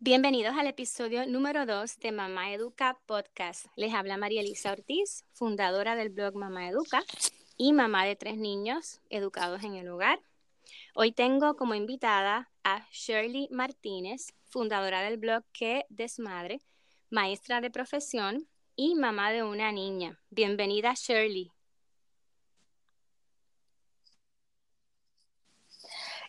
Bienvenidos al episodio número 2 de Mamá Educa Podcast. Les habla María Elisa Ortiz, fundadora del blog Mamá Educa y mamá de tres niños educados en el hogar. Hoy tengo como invitada a Shirley Martínez, fundadora del blog Que Desmadre, maestra de profesión y mamá de una niña. Bienvenida Shirley.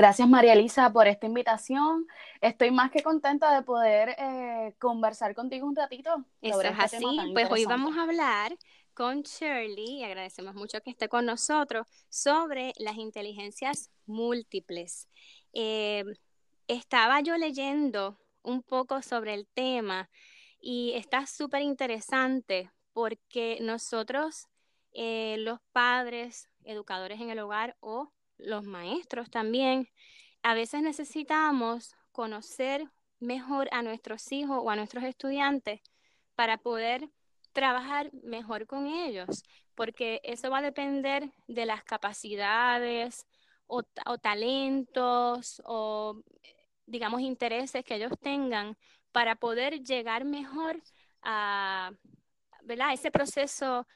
Gracias María Elisa por esta invitación. Estoy más que contenta de poder eh, conversar contigo un ratito. Eso es este así. Pues hoy vamos a hablar con Shirley, y agradecemos mucho que esté con nosotros, sobre las inteligencias múltiples. Eh, estaba yo leyendo un poco sobre el tema y está súper interesante porque nosotros, eh, los padres, educadores en el hogar o los maestros también, a veces necesitamos conocer mejor a nuestros hijos o a nuestros estudiantes para poder trabajar mejor con ellos, porque eso va a depender de las capacidades o, talentos o, digamos, intereses que ellos tengan para poder llegar mejor a ¿verdad? ese proceso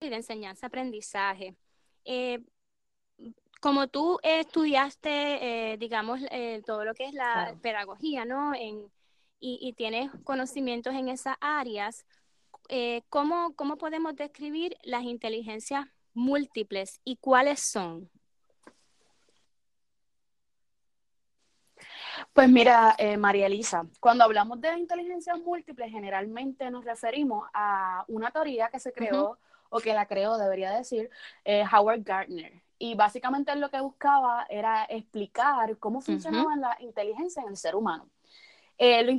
de enseñanza-aprendizaje. Eh, como tú estudiaste, eh, digamos, eh, todo lo que es la pedagogía, ¿no? En, y, tienes conocimientos en esas áreas, eh, ¿cómo, ¿cómo podemos describir las inteligencias múltiples y cuáles son? Pues mira, María Elisa, cuando hablamos de inteligencias múltiples, generalmente nos referimos a una teoría que se creó, o que la creó, debería decir, Howard Gardner. Y básicamente lo que buscaba era explicar cómo funcionaba la inteligencia en el ser humano. Eh, lo,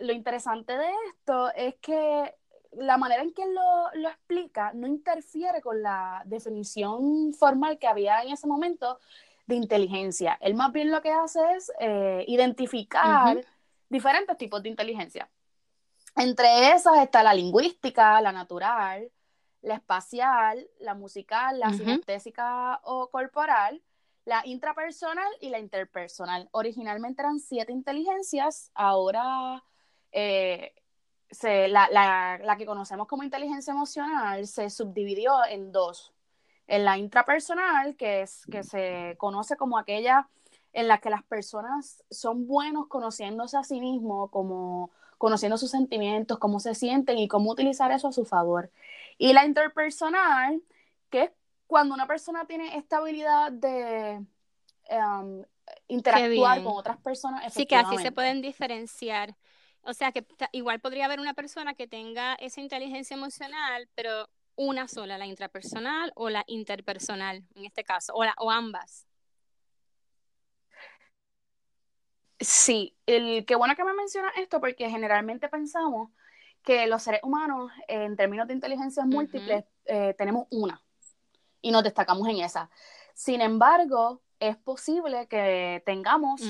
lo interesante de esto es que la manera en que lo, lo, explica no interfiere con la definición formal que había en ese momento de inteligencia. Él más bien lo que hace es eh, identificar diferentes tipos de inteligencia. Entre esas está la lingüística, la natural, la espacial, la musical, la sinestésica o corporal, la intrapersonal y la interpersonal. Originalmente eran siete inteligencias, ahora eh, la, que conocemos como inteligencia emocional se subdividió en dos. En la intrapersonal, que, es, que se conoce como aquella en la que las personas son buenos conociéndose a sí mismos, como conociendo sus sentimientos, cómo se sienten y cómo utilizar eso a su favor. Y la interpersonal, que es cuando una persona tiene esta habilidad de um, interactuar con otras personas. Sí, que así se pueden diferenciar. O sea, que igual podría haber una persona que tenga esa inteligencia emocional, pero una sola, la intrapersonal o la interpersonal, en este caso, o, o ambas. Sí, el, qué bueno que me menciona esto porque generalmente pensamos que los seres humanos, en términos de inteligencias múltiples, eh, tenemos una y nos destacamos en esa. Sin embargo, es posible que tengamos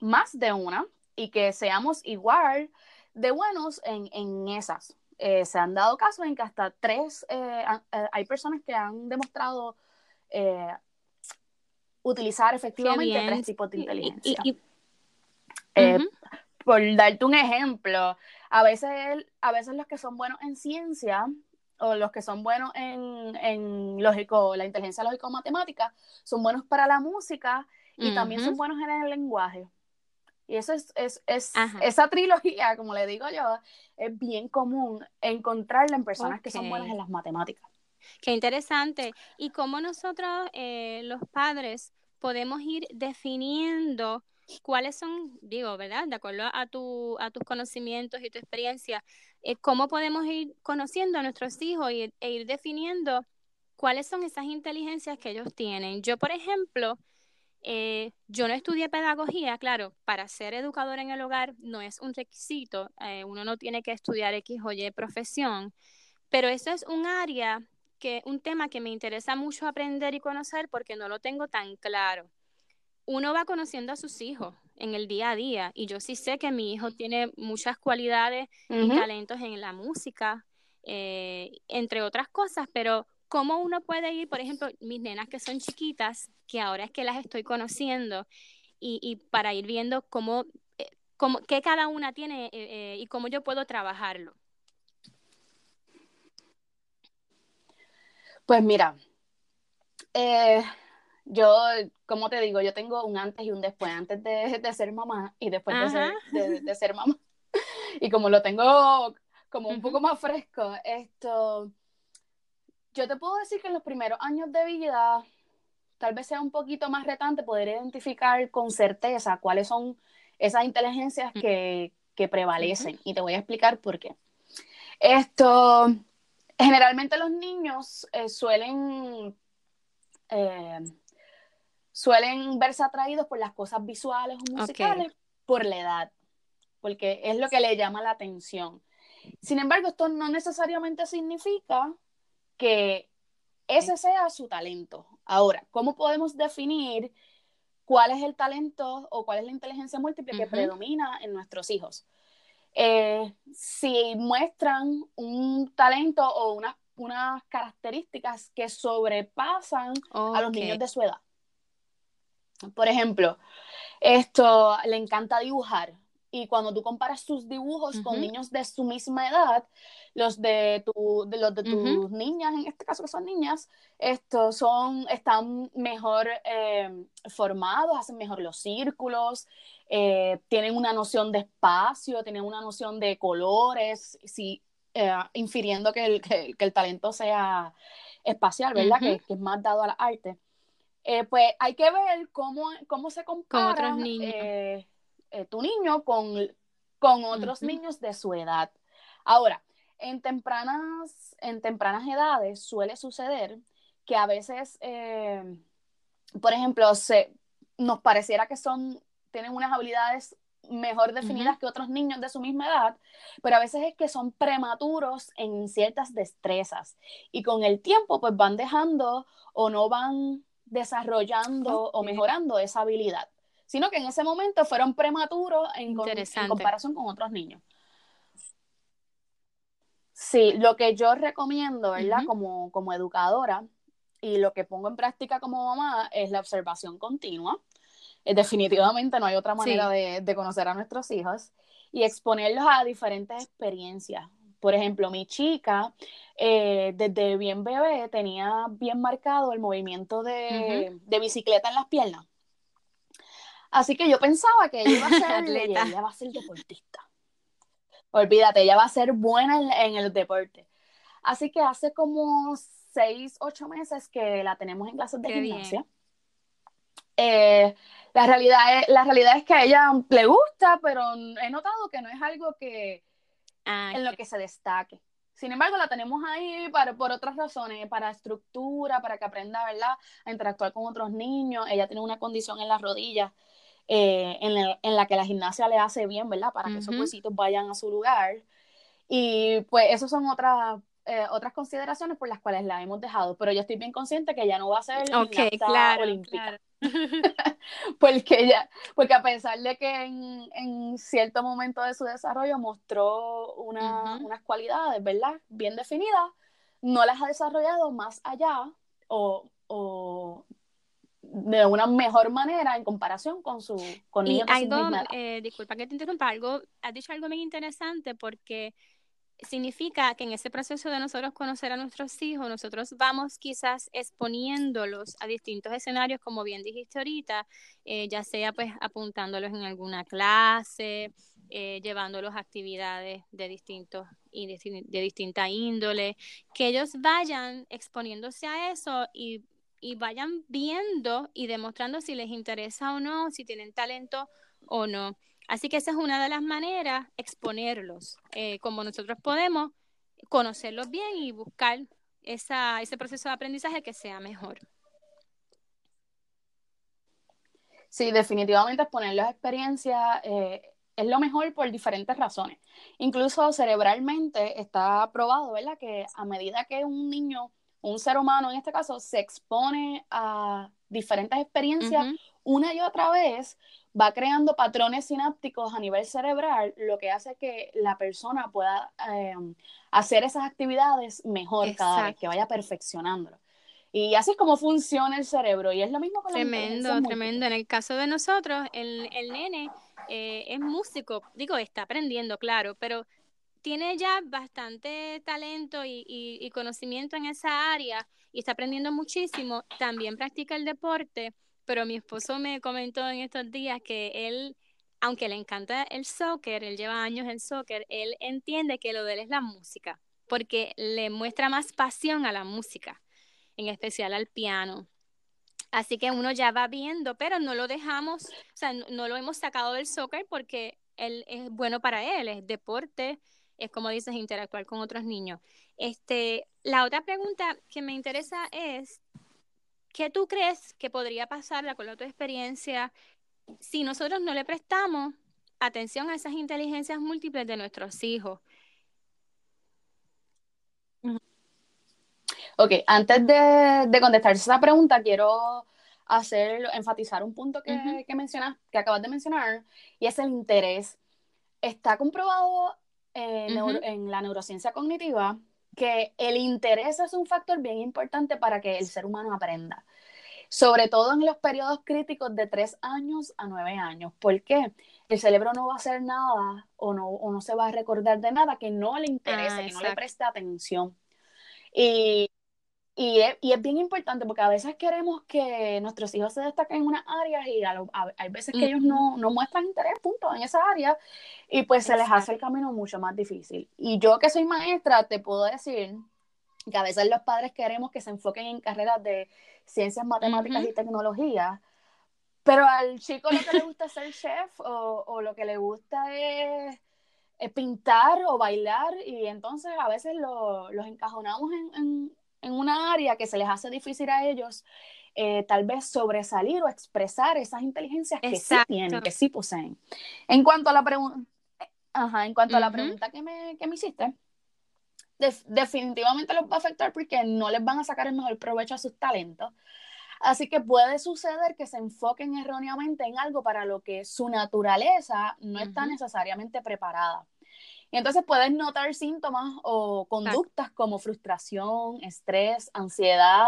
más de una y que seamos igual de buenos en, esas. Eh, se han dado casos en que hasta tres, eh, hay personas que han demostrado utilizar efectivamente tres tipos de inteligencia. por darte un ejemplo, a veces, a veces los que son buenos en ciencia o los que son buenos en, en lógico, la inteligencia lógico-matemática, son buenos para la música y también son buenos en el lenguaje. Y eso es, es, es esa trilogía, como le digo yo, es bien común encontrarla en personas que son buenas en las matemáticas. Qué interesante. Y cómo nosotros, eh, los padres, podemos ir definiendo cuáles son, digo, ¿verdad? De acuerdo a, tu, a tus conocimientos y tu experiencia, eh, cómo podemos ir conociendo a nuestros hijos e ir definiendo cuáles son esas inteligencias que ellos tienen. Yo, por ejemplo, eh, yo no estudié pedagogía, claro, para ser educador en el hogar no es un requisito, eh, uno no tiene que estudiar X o Y profesión, pero eso es un área que, un tema que me interesa mucho aprender y conocer porque no lo tengo tan claro uno va conociendo a sus hijos en el día a día y yo sí sé que mi hijo tiene muchas cualidades y talentos en la música, eh, entre otras cosas, pero ¿cómo uno puede ir, por ejemplo, mis nenas que son chiquitas, que ahora es que las estoy conociendo, y, para ir viendo cómo, eh, cómo, qué cada una tiene eh, y cómo yo puedo trabajarlo. Pues mira, yo, como te digo, yo tengo un antes y un después, antes de, ser mamá y después de ser, de ser, mamá. Y como lo tengo como un poco más fresco, esto, yo te puedo decir que en los primeros años de vida tal vez sea un poquito más retante poder identificar con certeza cuáles son esas inteligencias que, prevalecen. Y te voy a explicar por qué. Esto, generalmente los niños eh, suelen, eh, suelen verse atraídos por las cosas visuales o musicales por la edad, porque es lo que le llama la atención. Sin embargo, esto no necesariamente significa que ese sea su talento. Ahora, ¿cómo podemos definir cuál es el talento o cuál es la inteligencia múltiple que predomina en nuestros hijos? Eh, si muestran un talento o unas características que sobrepasan a los niños de su edad. Por ejemplo, esto le encanta dibujar, y cuando tú comparas sus dibujos con niños de su misma edad, los de, tu, de, los de tus niñas, en este caso que son niñas, estos son, están mejor eh, formados, hacen mejor los círculos, eh, tienen una noción de espacio, tienen una noción de colores, sí, eh, infiriendo que el, que, el, talento sea espacial, ¿verdad? que, que, es más dado a la arte. pues hay que ver cómo, cómo se compara. Niños eh, tu niño con, con otros niños de su edad. Ahora, en tempranas, en tempranas edades suele suceder que a veces, eh, por ejemplo, se, nos pareciera que son, tienen unas habilidades mejor definidas que otros niños de su misma edad, pero a veces es que son prematuros en ciertas destrezas y con el tiempo pues van dejando o no van desarrollando o mejorando esa habilidad sino que en ese momento fueron prematuros en, comparación con otros niños. Sí, lo que yo recomiendo, ¿verdad? como, como educadora y lo que pongo en práctica como mamá es la observación continua. Eh, definitivamente no hay otra manera de, conocer a nuestros hijos y exponerlos a diferentes experiencias. Por ejemplo, mi chica, eh, desde bien bebé, tenía bien marcado el movimiento de, de bicicleta en las piernas. Así que yo pensaba que ella iba a ser atleta, ella va a ser deportista. Olvídate, ella va a ser buena en, el deporte. Así que hace como seis, ocho meses que la tenemos en clases de gimnasia. Eh, la, realidad es, la realidad es que a ella le gusta, pero he notado que no es algo que ah, en lo que se destaque. Sin embargo, la tenemos ahí para, por otras razones, para estructura, para que aprenda, ¿verdad?, a interactuar con otros niños. Ella tiene una condición en las rodillas eh, en, la, que la gimnasia le hace bien, ¿verdad? Para que esos huesitos vayan a su lugar. Y pues esas son otras, eh, otras consideraciones por las cuales la hemos dejado, pero yo estoy bien consciente que ya no va a ser okay, claro, olímpica. porque ya, porque a pesar de que en, en, cierto momento de su desarrollo mostró una, unas cualidades, ¿verdad? Bien definidas, no las ha desarrollado más allá o, o de una mejor manera en comparación con su con y algo, eh, disculpa que te interrumpa, algo, has dicho algo muy interesante porque significa que en ese proceso de nosotros conocer a nuestros hijos, nosotros vamos quizás exponiéndolos a distintos escenarios, como bien dijiste ahorita, eh, ya sea pues apuntándolos en alguna clase, eh, llevándolos a actividades de distintos y de, de distinta índole, que ellos vayan exponiéndose a eso y y vayan viendo y demostrando si les interesa o no, si tienen talento o no. Así que esa es una de las maneras, exponerlos, eh, como nosotros podemos conocerlos bien y buscar esa, ese proceso de aprendizaje que sea mejor. Sí, definitivamente exponerlos a experiencias eh, es lo mejor por diferentes razones. Incluso cerebralmente está probado, ¿verdad? Que a medida que un niño un ser humano en este caso se expone a diferentes experiencias una y otra vez, va creando patrones sinápticos a nivel cerebral, lo que hace que la persona pueda em, hacer esas actividades mejor cada vez, que vaya perfeccionándolo. Y así es como funciona el cerebro. Y es lo mismo con Tremendo, tremendo. En el caso de nosotros, el, el nene eh, es músico, digo, está aprendiendo, claro, pero tiene ya bastante talento y, conocimiento en esa área y está aprendiendo muchísimo, también practica el deporte, pero mi esposo me comentó en estos días que él, aunque le encanta el soccer, él lleva años en soccer, él entiende que lo de él es la música, porque le muestra más pasión a la música, en especial al piano. Así que uno ya va viendo, pero no lo dejamos, o sea, no, lo hemos sacado del soccer porque él es bueno para él, es deporte, es como dices, interactuar con otros niños. Este, la otra pregunta que me interesa es, ¿qué tú crees que podría pasar, con la tu experiencia, si nosotros no le prestamos atención a esas inteligencias múltiples de nuestros hijos? Ok, antes de, de contestar esa pregunta, quiero hacer, enfatizar un punto que, que mencionas, que acabas de mencionar, y es el interés. Está comprobado en la neurociencia cognitiva que el interés es un factor bien importante para que el ser humano aprenda, sobre todo en los periodos críticos de 3 años a 9 años. ¿Por qué? El cerebro no va a hacer nada o no, o no se va a recordar de nada que no le interese, ah, que no le preste atención. Y y es, y es, bien importante porque a veces queremos que nuestros hijos se destaquen en unas áreas y hay veces que ellos no, no, muestran interés, punto, en esa área y pues se les hace el camino mucho más difícil. Y yo que soy maestra, te puedo decir que a veces los padres queremos que se enfoquen en carreras de ciencias, matemáticas y tecnología, pero al chico lo que le gusta es ser chef o, o lo que le gusta es, pintar o bailar y entonces a veces lo, los encajonamos en en una área que se les hace difícil a ellos eh, tal vez sobresalir o expresar esas inteligencias que sí tienen, que sí poseen. En cuanto a la pregunta, en cuanto a la pregunta que me, que me hiciste, definitivamente los va a afectar porque no les van a sacar el mejor provecho a sus talentos. Así que puede suceder que se enfoquen erróneamente en algo para lo que su naturaleza no está necesariamente preparada. Y entonces puedes notar síntomas o conductas como frustración, estrés, ansiedad,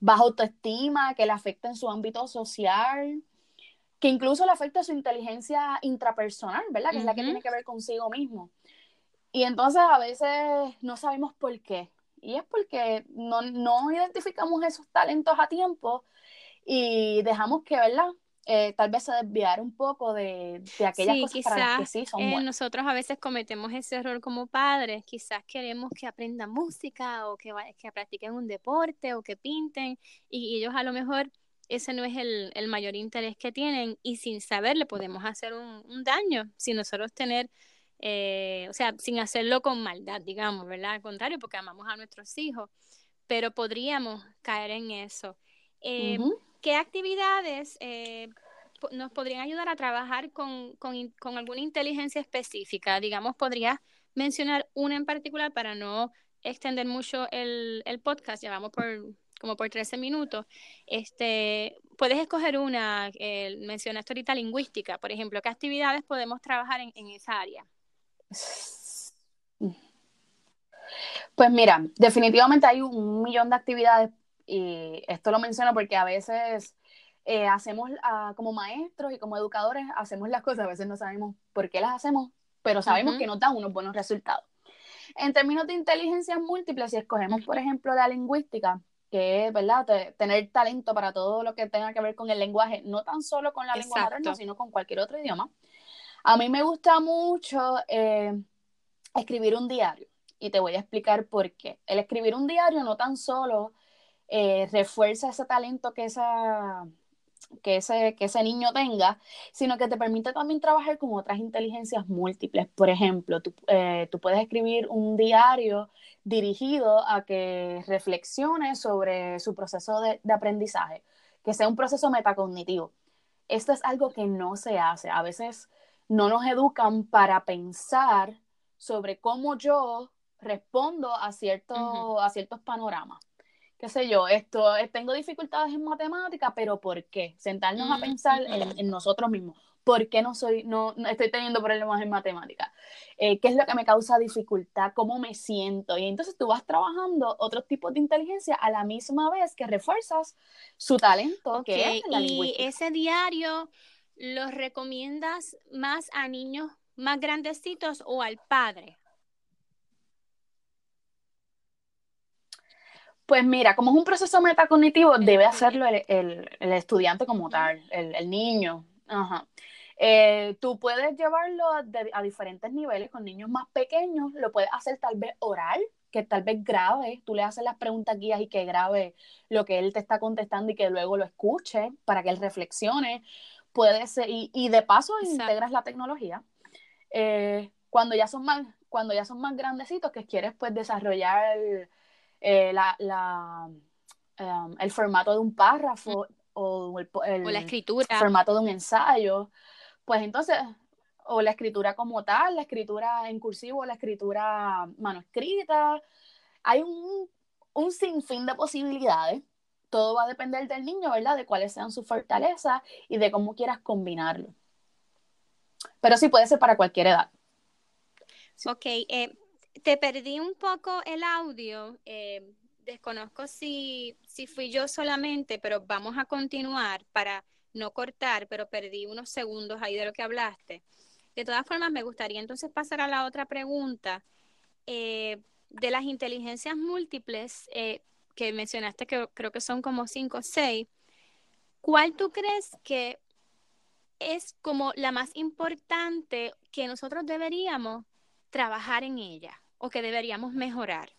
baja autoestima, que le afecten su ámbito social, que incluso le afecta su inteligencia intrapersonal, ¿verdad? Que es la que tiene que ver consigo mismo. Y entonces a veces no sabemos por qué. Y es porque no, no identificamos esos talentos a tiempo y dejamos que, ¿verdad? Eh, tal vez se desviar un poco de, de aquellas cosas para las que sí son eh, nosotros a veces cometemos ese error como padres, quizás queremos que aprendan música o que, que practiquen un deporte o que pinten y, ellos a lo mejor ese no es el, el, mayor interés que tienen y sin saber le podemos hacer un, un daño sin nosotros tener, eh, o sea, sin hacerlo con maldad, digamos, ¿verdad? Al contrario, porque amamos a nuestros hijos, pero podríamos caer en eso. Eh, ¿Qué actividades eh, nos podrían ayudar a trabajar con, alguna inteligencia específica? Digamos, ¿podrías mencionar una en particular para no extender mucho el, podcast? Llevamos por como por 13 minutos. Este, puedes escoger una, eh, mencionaste ahorita lingüística, por ejemplo, ¿qué actividades podemos trabajar en, en esa área? Pues mira, definitivamente hay un millón de actividades y esto lo menciono porque a veces eh, hacemos, ah, como maestros y como educadores, hacemos las cosas, a veces no sabemos por qué las hacemos, pero sabemos que nos dan unos buenos resultados. En términos de inteligencia múltiple, si escogemos, por ejemplo, la lingüística, que es, ¿verdad?, tener talento para todo lo que tenga que ver con el lenguaje, no tan solo con la lengua materna, sino con cualquier otro idioma. A mí me gusta mucho eh, escribir un diario y te voy a explicar por qué. El escribir un diario no tan solo eh, refuerza ese talento que, esa, que, ese, que ese niño tenga, sino que te permite también trabajar con otras inteligencias múltiples. Por ejemplo, tú, eh, tú puedes escribir un diario dirigido a que reflexione sobre su proceso de, de aprendizaje, que sea un proceso metacognitivo. Esto es algo que no se hace. A veces no nos educan para pensar sobre cómo yo respondo a, cierto, a ciertos panoramas qué sé yo, esto, eh, tengo dificultades en matemática, pero ¿por qué? Sentarnos a pensar en, nosotros mismos. ¿Por qué no soy, no, estoy teniendo problemas en matemática? Eh, ¿Qué es lo que me causa dificultad? ¿Cómo me siento? Y entonces tú vas trabajando otros tipos de inteligencia a la misma vez que refuerzas su talento, que es la Y ese diario ¿los recomiendas más a niños más grandecitos o al padre? Pues mira, como es un proceso metacognitivo, debe hacerlo el, estudiante como tal, el, niño. Ajá. Eh, tú puedes llevarlo a, diferentes niveles con niños más pequeños, lo puedes hacer tal vez oral, que tal vez grave, tú le haces las preguntas guías y que grabe lo que él te está contestando y que luego lo escuche para que él reflexione. Puede ser, y, de paso integras la tecnología. Eh, cuando ya son más, cuando ya son más grandecitos, que quieres pues desarrollar eh, la, em, el formato de un párrafo o el, la escritura. formato de un ensayo, pues entonces, o la escritura como tal, la escritura en cursivo, la escritura manuscrita, hay un, un sinfín de posibilidades. Todo va a depender del niño, ¿verdad? De cuáles sean sus fortalezas y de cómo quieras combinarlo. Pero sí puede ser para cualquier edad. Ok, eh, te perdí un poco el audio. Eh, desconozco si, si fui yo solamente, pero vamos a continuar para no cortar, pero perdí unos segundos ahí de lo que hablaste. De todas formas, me gustaría entonces pasar a la otra pregunta. Eh, de las inteligencias múltiples eh, que mencionaste, que creo que son como cinco o seis, ¿cuál tú crees que es como la más importante que nosotros deberíamos trabajar en ella o que deberíamos mejorar?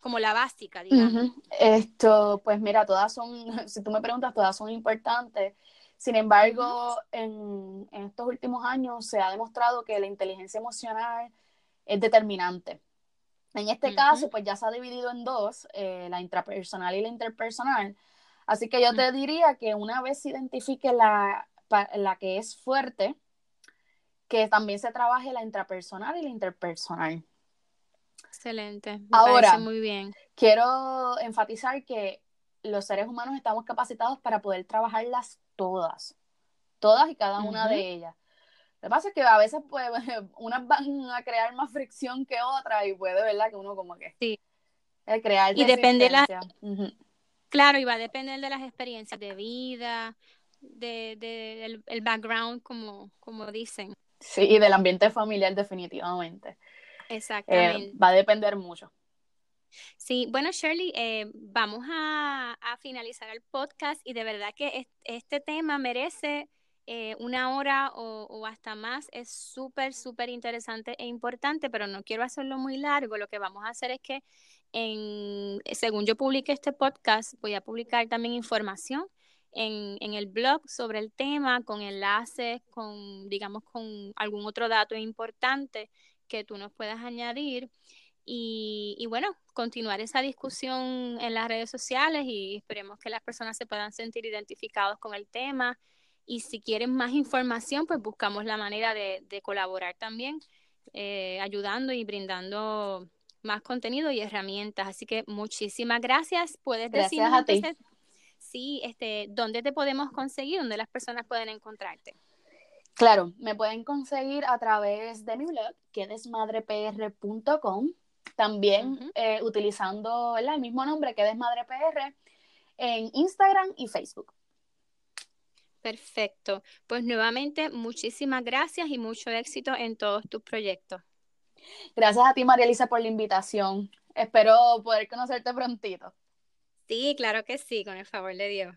Como la básica, digamos. Esto, pues mira, todas son, si tú me preguntas, todas son importantes. Sin embargo, en, estos últimos años se ha demostrado que la inteligencia emocional es determinante. En este caso, pues ya se ha dividido en dos, eh, la intrapersonal y la interpersonal. Así que yo te diría que una vez se identifique la, la que es fuerte, que también se trabaje la intrapersonal y la interpersonal. Excelente. Ahora, muy bien. quiero enfatizar que los seres humanos estamos capacitados para poder trabajarlas todas, todas y cada una de ellas. Lo que pasa es que a veces pues, unas van a crear más fricción que otras y puede, ¿verdad? Que uno como que... Sí. crear y depende la... Claro, y va a depender de las experiencias de vida, de, el, background, como, como dicen. Sí, y del ambiente familiar definitivamente. Eh, Exactamente. va a depender mucho. Sí, bueno, Shirley, eh, vamos a, finalizar el podcast y de verdad que este tema merece eh, una hora o, hasta más. Es súper, súper interesante e importante, pero no quiero hacerlo muy largo. Lo que vamos a hacer es que, en, según yo publique este podcast, voy a publicar también información en, en, el blog sobre el tema, con enlaces, con, digamos, con algún otro dato importante que tú nos puedas añadir. Y, y, bueno, continuar esa discusión en las redes sociales y esperemos que las personas se puedan sentir identificados con el tema. Y si quieren más información, pues buscamos la manera de, de colaborar también, eh, ayudando y brindando más contenido y herramientas. Así que muchísimas gracias. Puedes gracias a ti. sí, este, dónde te podemos conseguir, dónde las personas pueden encontrarte. Claro, me pueden conseguir a través de mi blog, que es desmadrepr.com. También eh, utilizando el mismo nombre que Desmadrepr en Instagram y Facebook. Perfecto. Pues nuevamente, muchísimas gracias y mucho éxito en todos tus proyectos. Gracias a ti, María Elisa, por la invitación. Espero poder conocerte prontito. Sí, claro que sí, con el favor de Dios.